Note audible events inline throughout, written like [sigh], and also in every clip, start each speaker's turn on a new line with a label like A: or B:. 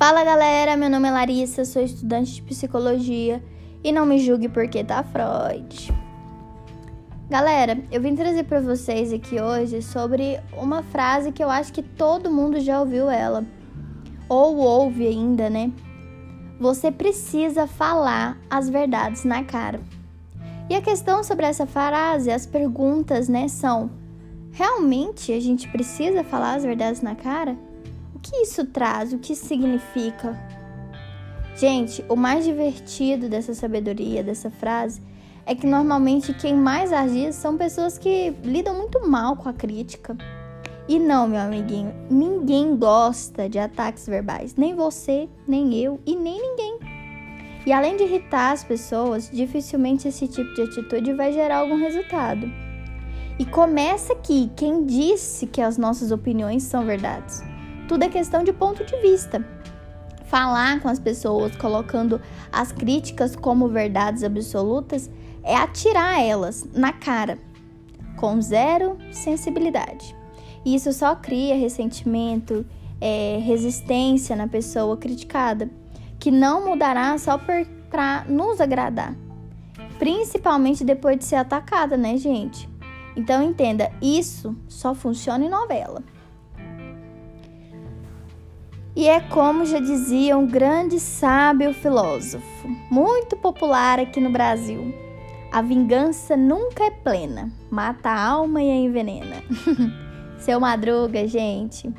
A: Fala galera, meu nome é Larissa, sou estudante de psicologia e não me julgue porque tá Freud. Galera, eu vim trazer para vocês aqui hoje sobre uma frase que eu acho que todo mundo já ouviu ela ou ouve ainda, né? Você precisa falar as verdades na cara. E a questão sobre essa frase, as perguntas, né, são: realmente a gente precisa falar as verdades na cara? O que isso traz? O que isso significa? Gente, o mais divertido dessa sabedoria, dessa frase, é que normalmente quem mais agir são pessoas que lidam muito mal com a crítica. E não, meu amiguinho, ninguém gosta de ataques verbais, nem você, nem eu e nem ninguém. E além de irritar as pessoas, dificilmente esse tipo de atitude vai gerar algum resultado. E começa aqui quem disse que as nossas opiniões são verdades. Tudo é questão de ponto de vista. Falar com as pessoas colocando as críticas como verdades absolutas é atirar elas na cara, com zero sensibilidade. E isso só cria ressentimento, é, resistência na pessoa criticada, que não mudará só para nos agradar, principalmente depois de ser atacada, né, gente? Então entenda, isso só funciona em novela. E é como já dizia um grande sábio filósofo, muito popular aqui no Brasil: a vingança nunca é plena, mata a alma e a envenena. [laughs] Seu madruga, gente.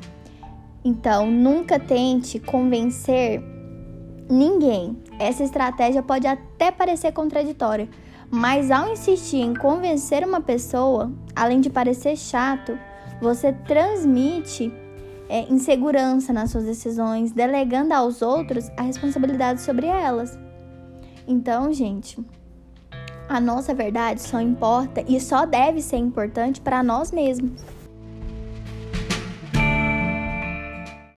A: Então, nunca tente convencer ninguém. Essa estratégia pode até parecer contraditória, mas ao insistir em convencer uma pessoa, além de parecer chato, você transmite é, insegurança nas suas decisões, delegando aos outros a responsabilidade sobre elas. Então, gente, a nossa verdade só importa e só deve ser importante para nós mesmos.